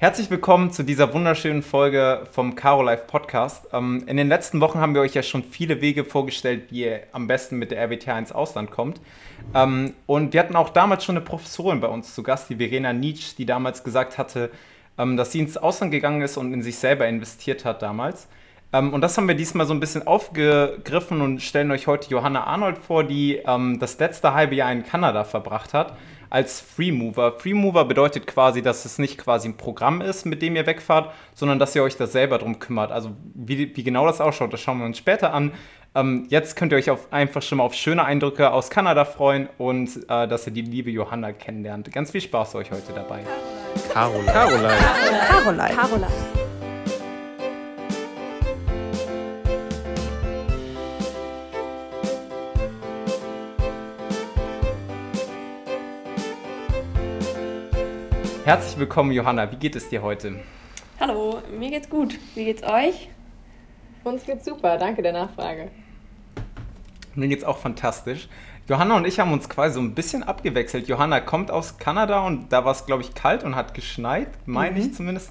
Herzlich willkommen zu dieser wunderschönen Folge vom Caro Life Podcast. Ähm, in den letzten Wochen haben wir euch ja schon viele Wege vorgestellt, wie ihr am besten mit der RWTH ins Ausland kommt. Ähm, und wir hatten auch damals schon eine Professorin bei uns zu Gast, die Verena Nietzsche, die damals gesagt hatte, ähm, dass sie ins Ausland gegangen ist und in sich selber investiert hat damals. Und das haben wir diesmal so ein bisschen aufgegriffen und stellen euch heute Johanna Arnold vor, die das letzte halbe Jahr in Kanada verbracht hat als Freemover. Freemover bedeutet quasi, dass es nicht quasi ein Programm ist, mit dem ihr wegfahrt, sondern dass ihr euch da selber drum kümmert. Also wie, wie genau das ausschaut, das schauen wir uns später an. Ähm, jetzt könnt ihr euch auf, einfach schon mal auf schöne Eindrücke aus Kanada freuen und äh, dass ihr die liebe Johanna kennenlernt. Ganz viel Spaß euch heute dabei. Caroline. Caroline. Caroline. Caroline. Herzlich willkommen, Johanna. Wie geht es dir heute? Hallo, mir geht's gut. Wie geht's euch? Uns geht's super. Danke der Nachfrage. Mir geht's auch fantastisch. Johanna und ich haben uns quasi so ein bisschen abgewechselt. Johanna kommt aus Kanada und da war es, glaube ich, kalt und hat geschneit, meine mhm. ich zumindest.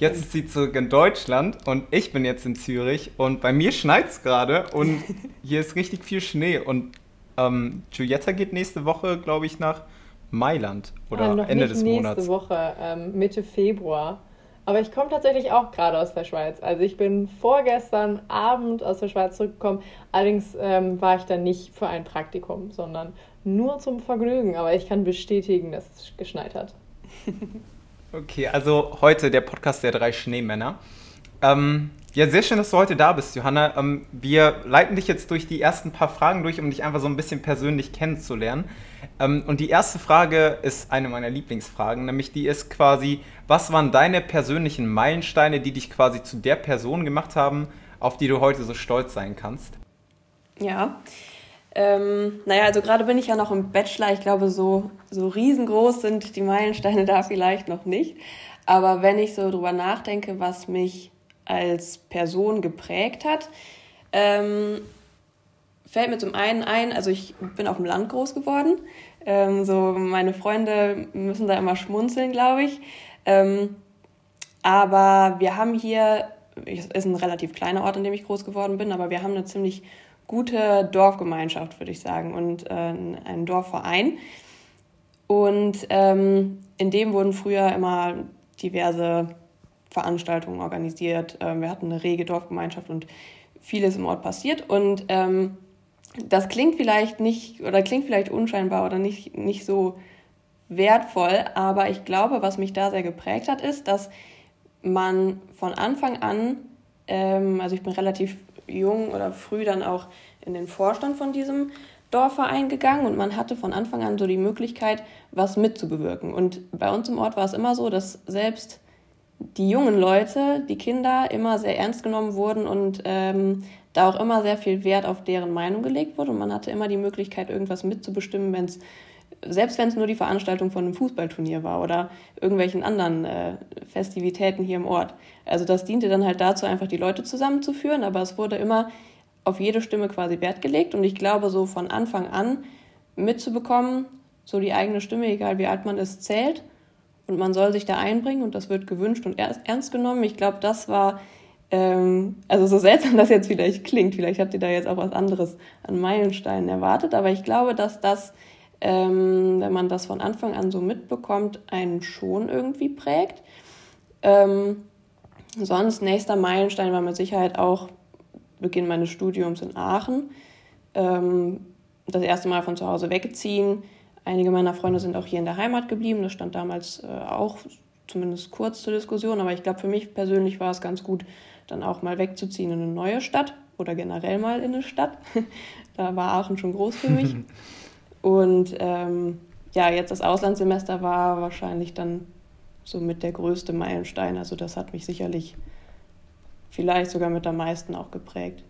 Jetzt ist sie zurück in Deutschland und ich bin jetzt in Zürich und bei mir schneit es gerade und hier ist richtig viel Schnee. Und ähm, Giulietta geht nächste Woche, glaube ich, nach Mailand oder ah, Ende des nächste Monats? Nächste Woche, ähm, Mitte Februar. Aber ich komme tatsächlich auch gerade aus der Schweiz. Also ich bin vorgestern Abend aus der Schweiz zurückgekommen. Allerdings ähm, war ich dann nicht für ein Praktikum, sondern nur zum Vergnügen. Aber ich kann bestätigen, dass es geschneit hat. okay, also heute der Podcast der drei Schneemänner. Ähm, ja, sehr schön, dass du heute da bist, Johanna. Ähm, wir leiten dich jetzt durch die ersten paar Fragen durch, um dich einfach so ein bisschen persönlich kennenzulernen. Ähm, und die erste Frage ist eine meiner Lieblingsfragen, nämlich die ist quasi, was waren deine persönlichen Meilensteine, die dich quasi zu der Person gemacht haben, auf die du heute so stolz sein kannst? Ja, ähm, naja, also gerade bin ich ja noch im Bachelor. Ich glaube, so, so riesengroß sind die Meilensteine da vielleicht noch nicht. Aber wenn ich so drüber nachdenke, was mich als Person geprägt hat, ähm, fällt mir zum einen ein, also ich bin auf dem Land groß geworden. Ähm, so meine Freunde müssen da immer schmunzeln, glaube ich. Ähm, aber wir haben hier, es ist ein relativ kleiner Ort, in dem ich groß geworden bin, aber wir haben eine ziemlich gute Dorfgemeinschaft, würde ich sagen, und äh, einen Dorfverein. Und ähm, in dem wurden früher immer diverse Veranstaltungen organisiert. Ähm, wir hatten eine rege Dorfgemeinschaft und vieles im Ort passiert. Und ähm, das klingt vielleicht nicht oder klingt vielleicht unscheinbar oder nicht, nicht so wertvoll, aber ich glaube, was mich da sehr geprägt hat, ist, dass man von Anfang an, ähm, also ich bin relativ jung oder früh dann auch in den Vorstand von diesem Dorfverein gegangen und man hatte von Anfang an so die Möglichkeit, was mitzubewirken. Und bei uns im Ort war es immer so, dass selbst die jungen Leute, die Kinder, immer sehr ernst genommen wurden und ähm, da auch immer sehr viel Wert auf deren Meinung gelegt wurde und man hatte immer die Möglichkeit, irgendwas mitzubestimmen, wenn es selbst wenn es nur die Veranstaltung von einem Fußballturnier war oder irgendwelchen anderen äh, Festivitäten hier im Ort. Also das diente dann halt dazu, einfach die Leute zusammenzuführen, aber es wurde immer auf jede Stimme quasi Wert gelegt und ich glaube, so von Anfang an mitzubekommen, so die eigene Stimme, egal wie alt man ist, zählt und man soll sich da einbringen und das wird gewünscht und ernst genommen. Ich glaube, das war, ähm, also so seltsam das jetzt vielleicht klingt, vielleicht habt ihr da jetzt auch was anderes an Meilensteinen erwartet, aber ich glaube, dass das, ähm, wenn man das von Anfang an so mitbekommt, einen schon irgendwie prägt. Ähm, sonst nächster Meilenstein war mit Sicherheit auch Beginn meines Studiums in Aachen. Ähm, das erste Mal von zu Hause wegziehen, Einige meiner Freunde sind auch hier in der Heimat geblieben. Das stand damals äh, auch zumindest kurz zur Diskussion. Aber ich glaube, für mich persönlich war es ganz gut, dann auch mal wegzuziehen in eine neue Stadt oder generell mal in eine Stadt. da war Aachen schon groß für mich. Und ähm, ja, jetzt das Auslandssemester war wahrscheinlich dann so mit der größte Meilenstein. Also das hat mich sicherlich vielleicht sogar mit am meisten auch geprägt.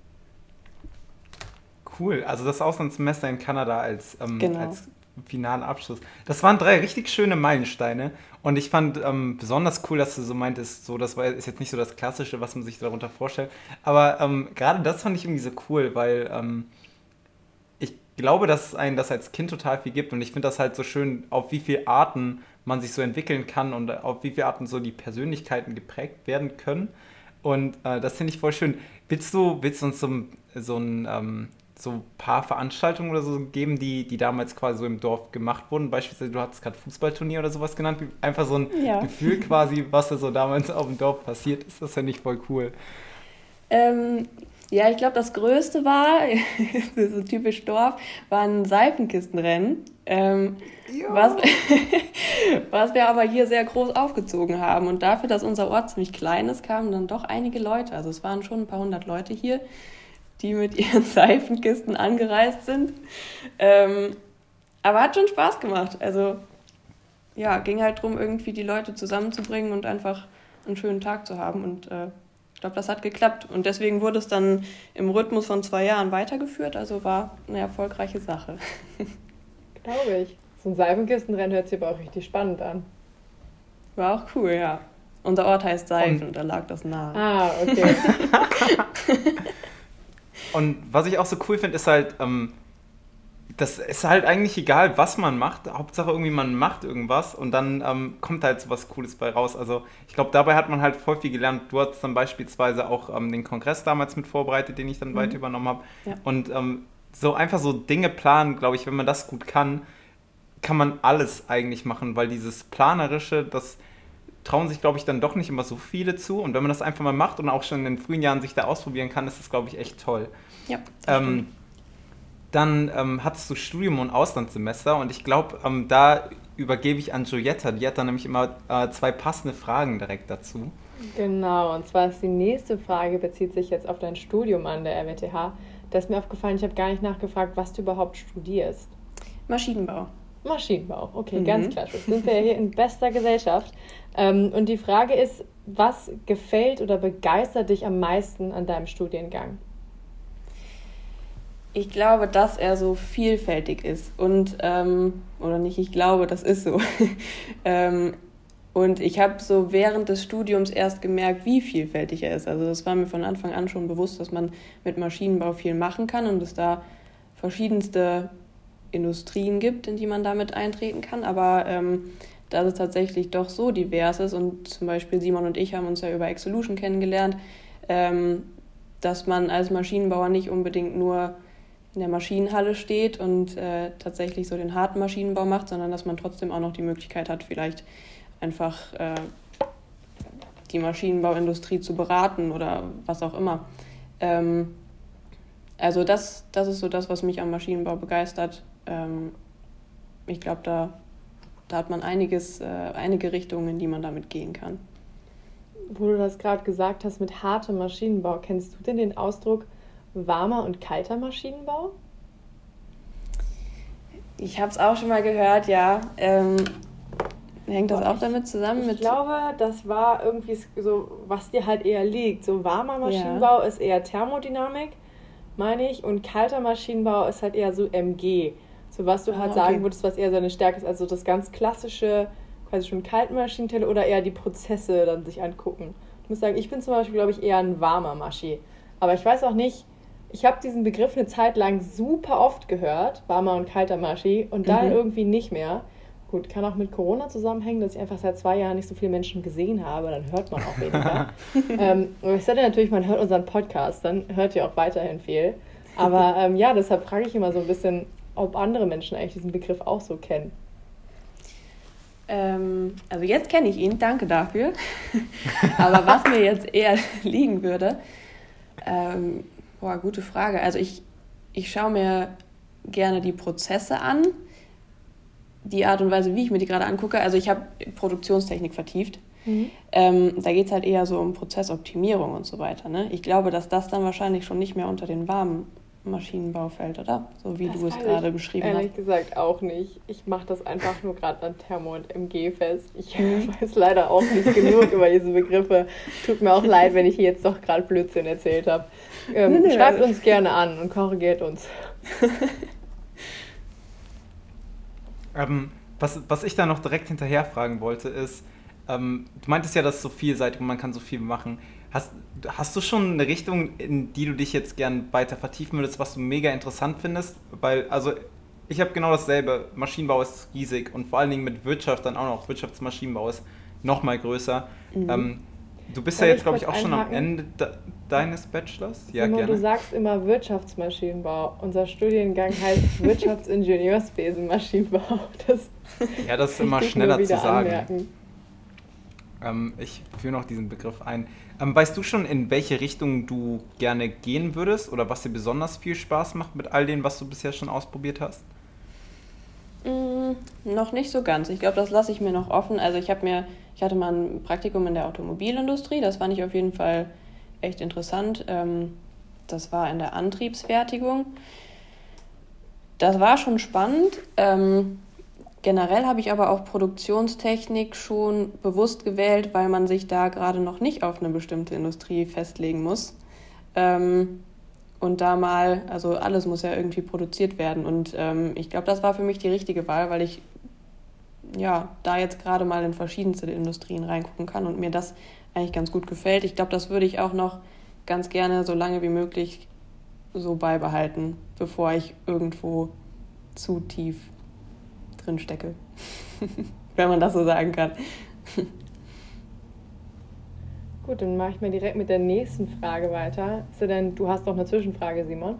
Cool. Also das Auslandssemester in Kanada als, ähm, genau. als finalen Abschluss. Das waren drei richtig schöne Meilensteine. Und ich fand ähm, besonders cool, dass du so meintest, so, das war, ist jetzt nicht so das Klassische, was man sich darunter vorstellt. Aber ähm, gerade das fand ich irgendwie so cool, weil ähm, ich glaube, dass einen das als Kind total viel gibt. Und ich finde das halt so schön, auf wie viele Arten man sich so entwickeln kann und auf wie viele Arten so die Persönlichkeiten geprägt werden können. Und äh, das finde ich voll schön. Willst du, willst du uns so, so ein so paar Veranstaltungen oder so geben, die, die damals quasi so im Dorf gemacht wurden? Beispielsweise, du hattest gerade Fußballturnier oder sowas genannt. Einfach so ein ja. Gefühl quasi, was da so damals auf dem Dorf passiert ist. Das finde ich voll cool. Ähm, ja, ich glaube, das Größte war, so typisch Dorf, war ein Seifenkistenrennen. Ähm, was, was wir aber hier sehr groß aufgezogen haben. Und dafür, dass unser Ort ziemlich klein ist, kamen dann doch einige Leute. Also es waren schon ein paar hundert Leute hier, die mit ihren Seifenkisten angereist sind. Ähm, aber hat schon Spaß gemacht. Also ja, ging halt darum, irgendwie die Leute zusammenzubringen und einfach einen schönen Tag zu haben. Und äh, ich glaube, das hat geklappt. Und deswegen wurde es dann im Rhythmus von zwei Jahren weitergeführt. Also war eine erfolgreiche Sache. Glaube ich. So ein Seifenkistenrennen hört sich aber auch richtig spannend an. War auch cool, ja. Unser Ort heißt Seifen und da lag das nahe. Ah, okay. und was ich auch so cool finde, ist halt, ähm, das ist halt eigentlich egal, was man macht. Hauptsache irgendwie man macht irgendwas und dann ähm, kommt halt so was Cooles bei raus. Also ich glaube, dabei hat man halt voll viel gelernt. Du hast dann beispielsweise auch ähm, den Kongress damals mit vorbereitet, den ich dann mhm. weiter übernommen habe. Ja. Und ähm, so einfach so Dinge planen, glaube ich, wenn man das gut kann, kann man alles eigentlich machen, weil dieses Planerische, das trauen sich, glaube ich, dann doch nicht immer so viele zu. Und wenn man das einfach mal macht und auch schon in den frühen Jahren sich da ausprobieren kann, ist das, glaube ich, echt toll. Ja. Ähm, dann ähm, hattest du Studium und Auslandssemester und ich glaube, ähm, da übergebe ich an Giulietta. Die hat dann nämlich immer äh, zwei passende Fragen direkt dazu. Genau, und zwar ist die nächste Frage, bezieht sich jetzt auf dein Studium an der RWTH. Da ist mir aufgefallen, ich habe gar nicht nachgefragt, was du überhaupt studierst. Maschinenbau. Maschinenbau, okay, mhm. ganz klar. Sind wir hier in bester Gesellschaft. Ähm, und die Frage ist, was gefällt oder begeistert dich am meisten an deinem Studiengang? Ich glaube, dass er so vielfältig ist. Und, ähm, oder nicht, ich glaube, das ist so. ähm, und ich habe so während des Studiums erst gemerkt, wie vielfältig er ist. Also das war mir von Anfang an schon bewusst, dass man mit Maschinenbau viel machen kann und es da verschiedenste Industrien gibt, in die man damit eintreten kann. Aber ähm, dass es tatsächlich doch so divers ist und zum Beispiel Simon und ich haben uns ja über Exolution kennengelernt, ähm, dass man als Maschinenbauer nicht unbedingt nur in der Maschinenhalle steht und äh, tatsächlich so den harten Maschinenbau macht, sondern dass man trotzdem auch noch die Möglichkeit hat, vielleicht einfach äh, die Maschinenbauindustrie zu beraten oder was auch immer. Ähm, also das, das ist so das, was mich am Maschinenbau begeistert. Ähm, ich glaube, da, da hat man einiges, äh, einige Richtungen, in die man damit gehen kann. Wo du das gerade gesagt hast mit hartem Maschinenbau, kennst du denn den Ausdruck warmer und kalter Maschinenbau? Ich habe es auch schon mal gehört, ja. Ähm, hängt das auch damit zusammen? Ich mit glaube, das war irgendwie so, was dir halt eher liegt. So warmer Maschinenbau ja. ist eher Thermodynamik, meine ich, und kalter Maschinenbau ist halt eher so MG. So was du halt ah, okay. sagen würdest, was eher seine Stärke ist. Also das ganz klassische, quasi schon kalten Maschinenteile oder eher die Prozesse dann sich angucken. Ich muss sagen, ich bin zum Beispiel, glaube ich, eher ein warmer Maschi. Aber ich weiß auch nicht, ich habe diesen Begriff eine Zeit lang super oft gehört, warmer und kalter Maschi, und dann mhm. irgendwie nicht mehr. Gut, kann auch mit Corona zusammenhängen, dass ich einfach seit zwei Jahren nicht so viele Menschen gesehen habe, dann hört man auch weniger. ähm, aber ich sage natürlich, man hört unseren Podcast, dann hört ihr auch weiterhin viel. Aber ähm, ja, deshalb frage ich immer so ein bisschen, ob andere Menschen eigentlich diesen Begriff auch so kennen. Ähm, also jetzt kenne ich ihn, danke dafür. aber was mir jetzt eher liegen würde, ähm, Boah, gute Frage. Also ich, ich schaue mir gerne die Prozesse an, die Art und Weise, wie ich mir die gerade angucke. Also ich habe Produktionstechnik vertieft. Mhm. Ähm, da geht es halt eher so um Prozessoptimierung und so weiter. Ne? Ich glaube, dass das dann wahrscheinlich schon nicht mehr unter den warmen Maschinenbau fällt, oder? So wie das du es gerade beschrieben ehrlich hast. Ehrlich gesagt auch nicht. Ich mache das einfach nur gerade an Thermo und MG fest. Ich mhm. weiß leider auch nicht genug über diese Begriffe. Tut mir auch leid, wenn ich hier jetzt doch gerade Blödsinn erzählt habe. Ähm, nee, nee, schreibt uns gerne an und korrigiert uns. ähm, was, was ich da noch direkt hinterher fragen wollte, ist, ähm, du meintest ja, dass es so vielseitig und man kann so viel machen. Hast, hast du schon eine Richtung, in die du dich jetzt gern weiter vertiefen würdest, was du mega interessant findest? Weil, also ich habe genau dasselbe. Maschinenbau ist riesig und vor allen Dingen mit Wirtschaft dann auch noch. Wirtschaftsmaschinenbau ist noch mal größer. Mhm. Ähm, du bist Soll ja jetzt, glaube ich, auch einhaken? schon am Ende de deines Bachelors. Ja, Simon, gerne. du sagst immer Wirtschaftsmaschinenbau. Unser Studiengang heißt Wirtschaftsingenieurswesen Maschinenbau. Das ja, das ist immer schneller zu sagen. Ähm, ich führe noch diesen Begriff ein. Ähm, weißt du schon, in welche Richtung du gerne gehen würdest oder was dir besonders viel Spaß macht mit all dem, was du bisher schon ausprobiert hast? Mm, noch nicht so ganz. Ich glaube, das lasse ich mir noch offen. Also ich habe mir, ich hatte mal ein Praktikum in der Automobilindustrie, das fand ich auf jeden Fall echt interessant. Ähm, das war in der Antriebsfertigung. Das war schon spannend. Ähm, generell habe ich aber auch Produktionstechnik schon bewusst gewählt, weil man sich da gerade noch nicht auf eine bestimmte Industrie festlegen muss. Ähm, und da mal, also alles muss ja irgendwie produziert werden. Und ähm, ich glaube, das war für mich die richtige Wahl, weil ich ja da jetzt gerade mal in verschiedenste Industrien reingucken kann und mir das eigentlich ganz gut gefällt. Ich glaube, das würde ich auch noch ganz gerne so lange wie möglich so beibehalten, bevor ich irgendwo zu tief drin stecke. Wenn man das so sagen kann. Gut, dann mache ich mal direkt mit der nächsten Frage weiter. Ist denn, du hast noch eine Zwischenfrage, Simon?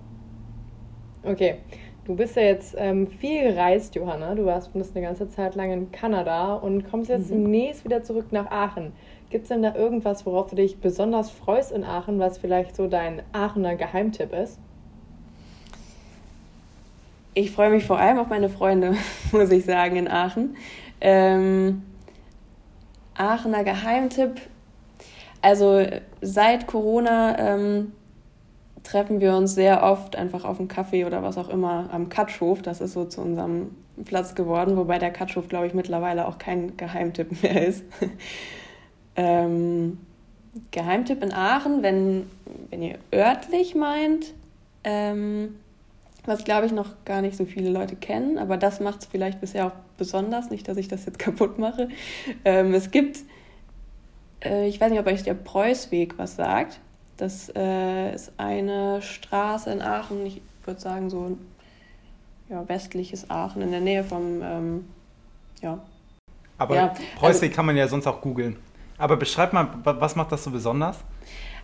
Okay, du bist ja jetzt ähm, viel gereist, Johanna. Du warst bist eine ganze Zeit lang in Kanada und kommst jetzt mhm. demnächst wieder zurück nach Aachen. Gibt es denn da irgendwas, worauf du dich besonders freust in Aachen, was vielleicht so dein Aachener Geheimtipp ist? Ich freue mich vor allem auf meine Freunde, muss ich sagen, in Aachen. Ähm, Aachener Geheimtipp also seit Corona ähm, treffen wir uns sehr oft einfach auf einen Kaffee oder was auch immer am Katschhof. Das ist so zu unserem Platz geworden, wobei der Katschhof, glaube ich, mittlerweile auch kein Geheimtipp mehr ist. ähm, Geheimtipp in Aachen, wenn, wenn ihr örtlich meint, ähm, was glaube ich noch gar nicht so viele Leute kennen, aber das macht es vielleicht bisher auch besonders, nicht, dass ich das jetzt kaputt mache. Ähm, es gibt äh, ich weiß nicht, ob euch der Preußweg was sagt. Das äh, ist eine Straße in Aachen, ich würde sagen so ja, westliches Aachen, in der Nähe vom, ähm, ja. Aber ja, Preußweg also, kann man ja sonst auch googeln. Aber beschreib mal, was macht das so besonders?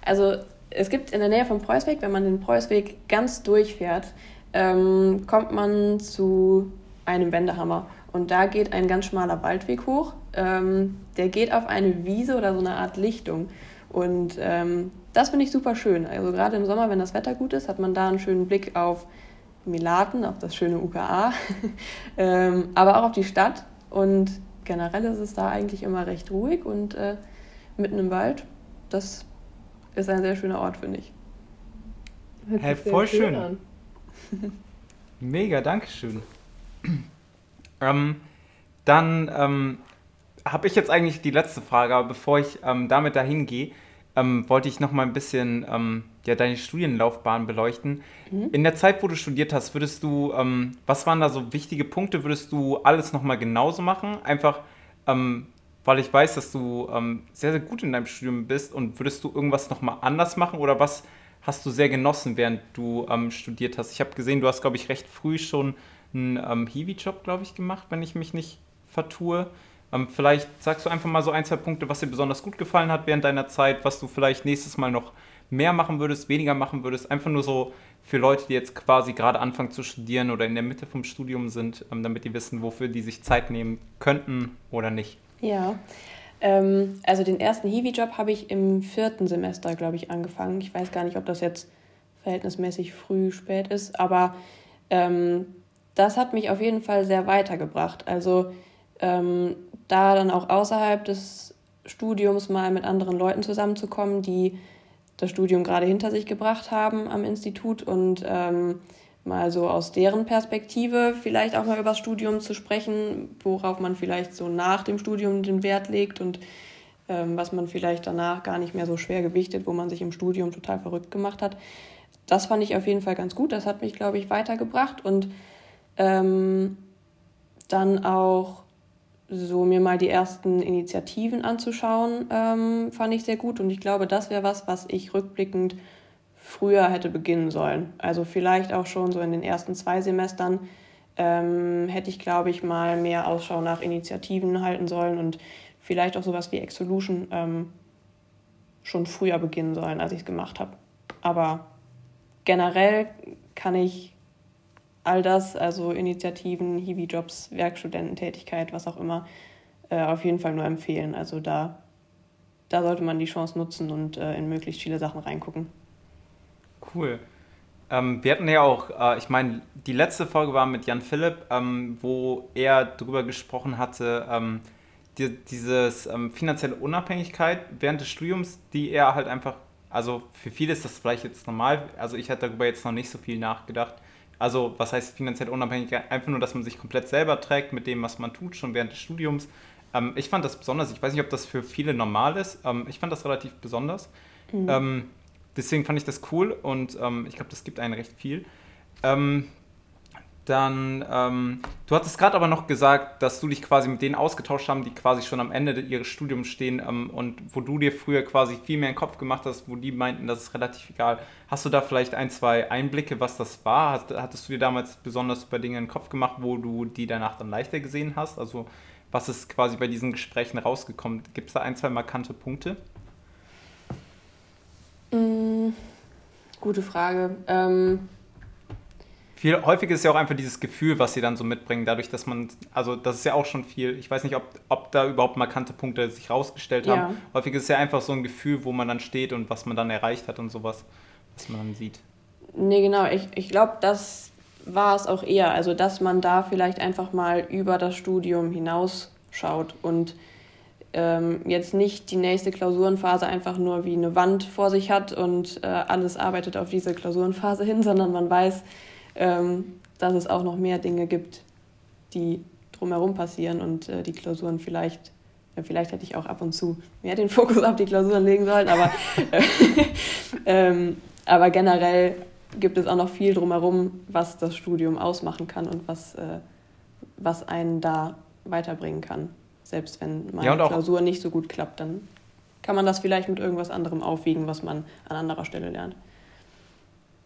Also es gibt in der Nähe vom Preußweg, wenn man den Preußweg ganz durchfährt, ähm, kommt man zu einem Wendehammer. Und da geht ein ganz schmaler Waldweg hoch. Ähm, der geht auf eine Wiese oder so eine Art Lichtung. Und ähm, das finde ich super schön. Also gerade im Sommer, wenn das Wetter gut ist, hat man da einen schönen Blick auf Milaten, auf das schöne UKA, ähm, aber auch auf die Stadt. Und generell ist es da eigentlich immer recht ruhig und äh, mitten im Wald. Das ist ein sehr schöner Ort, finde ich. Hey, voll schön. schön. Mega, danke schön. Ähm, dann ähm, habe ich jetzt eigentlich die letzte Frage, aber bevor ich ähm, damit dahin gehe, ähm, wollte ich noch mal ein bisschen ähm, ja, deine Studienlaufbahn beleuchten. Mhm. In der Zeit, wo du studiert hast, würdest du, ähm, was waren da so wichtige Punkte? Würdest du alles noch mal genauso machen? Einfach, weil ich weiß, dass du sehr, sehr gut in deinem Studium bist und würdest du irgendwas noch mal anders machen oder was hast du sehr genossen, während du studiert hast? Ich habe gesehen, du hast, glaube ich, recht früh schon einen ähm, Hiwi-Job, glaube ich, gemacht, wenn ich mich nicht vertue. Ähm, vielleicht sagst du einfach mal so ein, zwei Punkte, was dir besonders gut gefallen hat während deiner Zeit, was du vielleicht nächstes Mal noch mehr machen würdest, weniger machen würdest. Einfach nur so für Leute, die jetzt quasi gerade anfangen zu studieren oder in der Mitte vom Studium sind, ähm, damit die wissen, wofür die sich Zeit nehmen könnten oder nicht. Ja, ähm, also den ersten Hiwi-Job habe ich im vierten Semester, glaube ich, angefangen. Ich weiß gar nicht, ob das jetzt verhältnismäßig früh, spät ist, aber ähm, das hat mich auf jeden Fall sehr weitergebracht. Also ähm, da dann auch außerhalb des Studiums mal mit anderen Leuten zusammenzukommen, die das Studium gerade hinter sich gebracht haben am Institut und ähm, mal so aus deren Perspektive vielleicht auch mal über das Studium zu sprechen, worauf man vielleicht so nach dem Studium den Wert legt und ähm, was man vielleicht danach gar nicht mehr so schwer gewichtet, wo man sich im Studium total verrückt gemacht hat. Das fand ich auf jeden Fall ganz gut. Das hat mich, glaube ich, weitergebracht und ähm, dann auch so mir mal die ersten Initiativen anzuschauen, ähm, fand ich sehr gut. Und ich glaube, das wäre was, was ich rückblickend früher hätte beginnen sollen. Also vielleicht auch schon so in den ersten zwei Semestern ähm, hätte ich, glaube ich, mal mehr Ausschau nach Initiativen halten sollen und vielleicht auch sowas wie Exolution ähm, schon früher beginnen sollen, als ich es gemacht habe. Aber generell kann ich all das, also Initiativen, Hiwi-Jobs, Werkstudententätigkeit, was auch immer, äh, auf jeden Fall nur empfehlen. Also da, da sollte man die Chance nutzen und äh, in möglichst viele Sachen reingucken. Cool. Ähm, wir hatten ja auch, äh, ich meine, die letzte Folge war mit Jan Philipp, ähm, wo er darüber gesprochen hatte, ähm, die, dieses ähm, finanzielle Unabhängigkeit während des Studiums, die er halt einfach, also für viele ist das vielleicht jetzt normal, also ich hatte darüber jetzt noch nicht so viel nachgedacht. Also was heißt finanzielle Unabhängigkeit? Einfach nur, dass man sich komplett selber trägt mit dem, was man tut, schon während des Studiums. Ähm, ich fand das besonders, ich weiß nicht, ob das für viele normal ist, ähm, ich fand das relativ besonders. Mhm. Deswegen fand ich das cool und ähm, ich glaube, das gibt einen recht viel. Ähm, dann, ähm, du hattest gerade aber noch gesagt, dass du dich quasi mit denen ausgetauscht haben, die quasi schon am Ende ihres Studiums stehen ähm, und wo du dir früher quasi viel mehr in den Kopf gemacht hast, wo die meinten, das ist relativ egal. Hast du da vielleicht ein, zwei Einblicke, was das war? Hast, hattest du dir damals besonders über Dinge in den Kopf gemacht, wo du die danach dann leichter gesehen hast? Also was ist quasi bei diesen Gesprächen rausgekommen? Gibt es da ein, zwei markante Punkte? Mm, gute Frage. Ähm viel häufig ist ja auch einfach dieses Gefühl, was sie dann so mitbringen, dadurch, dass man, also das ist ja auch schon viel, ich weiß nicht, ob, ob da überhaupt markante Punkte sich rausgestellt haben. Ja. Häufig ist es ja einfach so ein Gefühl, wo man dann steht und was man dann erreicht hat und sowas, was man dann sieht. Nee, genau, ich, ich glaube, das war es auch eher, also dass man da vielleicht einfach mal über das Studium hinausschaut und ähm, jetzt nicht die nächste Klausurenphase einfach nur wie eine Wand vor sich hat und äh, alles arbeitet auf diese Klausurenphase hin, sondern man weiß, ähm, dass es auch noch mehr Dinge gibt, die drumherum passieren und äh, die Klausuren vielleicht, vielleicht hätte ich auch ab und zu mehr den Fokus auf die Klausuren legen sollen, aber, äh, ähm, aber generell gibt es auch noch viel drumherum, was das Studium ausmachen kann und was, äh, was einen da weiterbringen kann. Selbst wenn meine ja, Klausur nicht so gut klappt, dann kann man das vielleicht mit irgendwas anderem aufwiegen, was man an anderer Stelle lernt.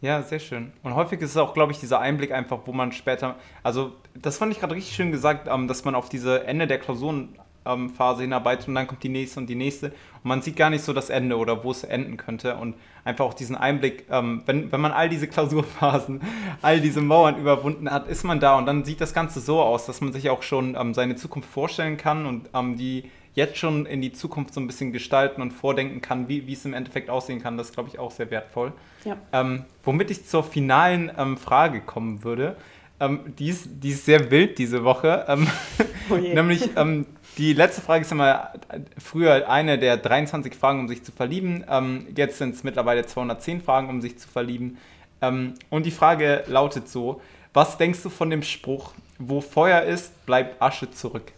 Ja, sehr schön. Und häufig ist es auch, glaube ich, dieser Einblick einfach, wo man später, also das fand ich gerade richtig schön gesagt, ähm, dass man auf diese Ende der Klausurenphase hinarbeitet und dann kommt die nächste und die nächste und man sieht gar nicht so das Ende oder wo es enden könnte und einfach auch diesen Einblick, ähm, wenn, wenn man all diese Klausurphasen, all diese Mauern überwunden hat, ist man da und dann sieht das Ganze so aus, dass man sich auch schon ähm, seine Zukunft vorstellen kann und die jetzt schon in die Zukunft so ein bisschen gestalten und vordenken kann, wie, wie es im Endeffekt aussehen kann, das ist, glaube ich, auch sehr wertvoll. Ja. Ähm, womit ich zur finalen ähm, Frage kommen würde, ähm, die, ist, die ist sehr wild diese Woche. Ähm, oh nämlich ähm, die letzte Frage ist immer früher eine der 23 Fragen, um sich zu verlieben. Ähm, jetzt sind es mittlerweile 210 Fragen, um sich zu verlieben. und die Frage lautet so: Was denkst du von dem Spruch, wo Feuer ist, bleibt Asche zurück?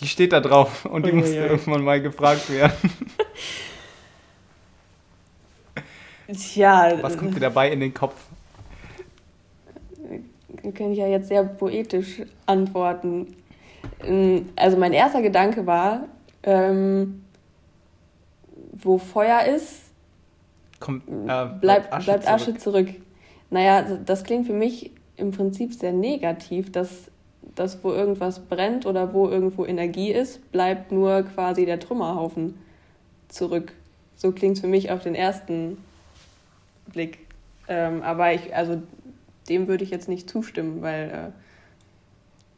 Die steht da drauf und die oh, musste ja. irgendwann mal gefragt werden. Tja. Was kommt dir dabei in den Kopf? Kann ich ja jetzt sehr poetisch antworten. Ähm, also mein erster Gedanke war, ähm, wo Feuer ist, Kommt, äh, bleibt, Asche, bleibt Asche zurück. zurück. Naja, das klingt für mich im Prinzip sehr negativ, dass dass wo irgendwas brennt oder wo irgendwo Energie ist, bleibt nur quasi der Trümmerhaufen zurück. So klingt es für mich auf den ersten Blick. Ähm, aber ich, also dem würde ich jetzt nicht zustimmen, weil äh,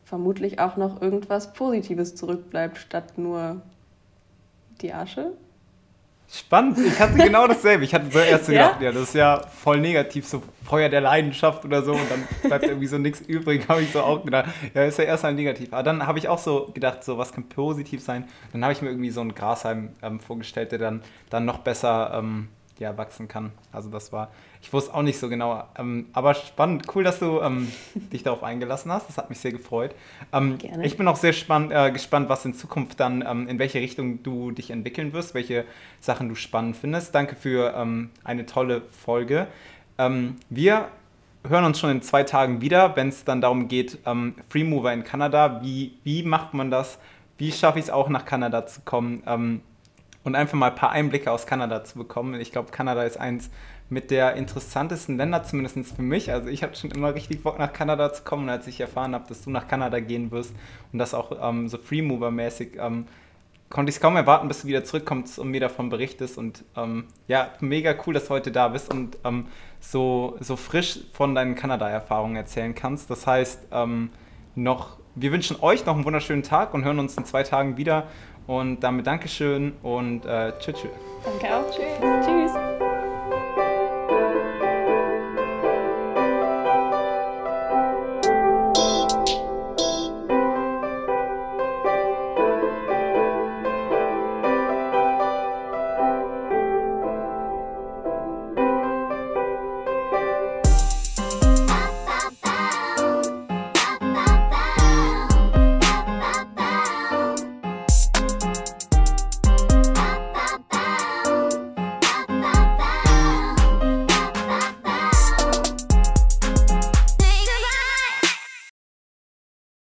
vermutlich auch noch irgendwas Positives zurückbleibt, statt nur die Asche. Spannend, ich hatte genau dasselbe. Ich hatte zuerst so gedacht, ja? ja, das ist ja voll negativ, so Feuer der Leidenschaft oder so und dann bleibt irgendwie so nichts übrig, habe ich so auch gedacht. Ja, ist ja erstmal negativ. Aber dann habe ich auch so gedacht, so was kann positiv sein. Dann habe ich mir irgendwie so einen Grashalm ähm, vorgestellt, der dann, dann noch besser ähm, ja, wachsen kann. Also das war, ich wusste auch nicht so genau. Ähm, aber spannend, cool, dass du ähm, dich darauf eingelassen hast. Das hat mich sehr gefreut. Ähm, Gerne. Ich bin auch sehr spann, äh, gespannt, was in Zukunft dann, ähm, in welche Richtung du dich entwickeln wirst, welche Sachen du spannend findest. Danke für ähm, eine tolle Folge. Ähm, wir hören uns schon in zwei Tagen wieder, wenn es dann darum geht, Free Mover in Kanada. Wie, wie macht man das? Wie schaffe ich es auch nach Kanada zu kommen? und einfach mal ein paar Einblicke aus Kanada zu bekommen. Ich glaube, Kanada ist eins mit der interessantesten Länder, zumindest für mich. Also ich hatte schon immer richtig Bock nach Kanada zu kommen, als ich erfahren habe, dass du nach Kanada gehen wirst und das auch ähm, so Freemover-mäßig, ähm, konnte ich es kaum erwarten, bis du wieder zurückkommst und mir davon berichtest. Und ähm, ja, mega cool, dass du heute da bist und ähm, so, so frisch von deinen Kanada-Erfahrungen erzählen kannst. Das heißt, ähm, noch, wir wünschen euch noch einen wunderschönen Tag und hören uns in zwei Tagen wieder. Und damit Dankeschön und äh, tschüss. Danke auch. Tschüss. Tschüss.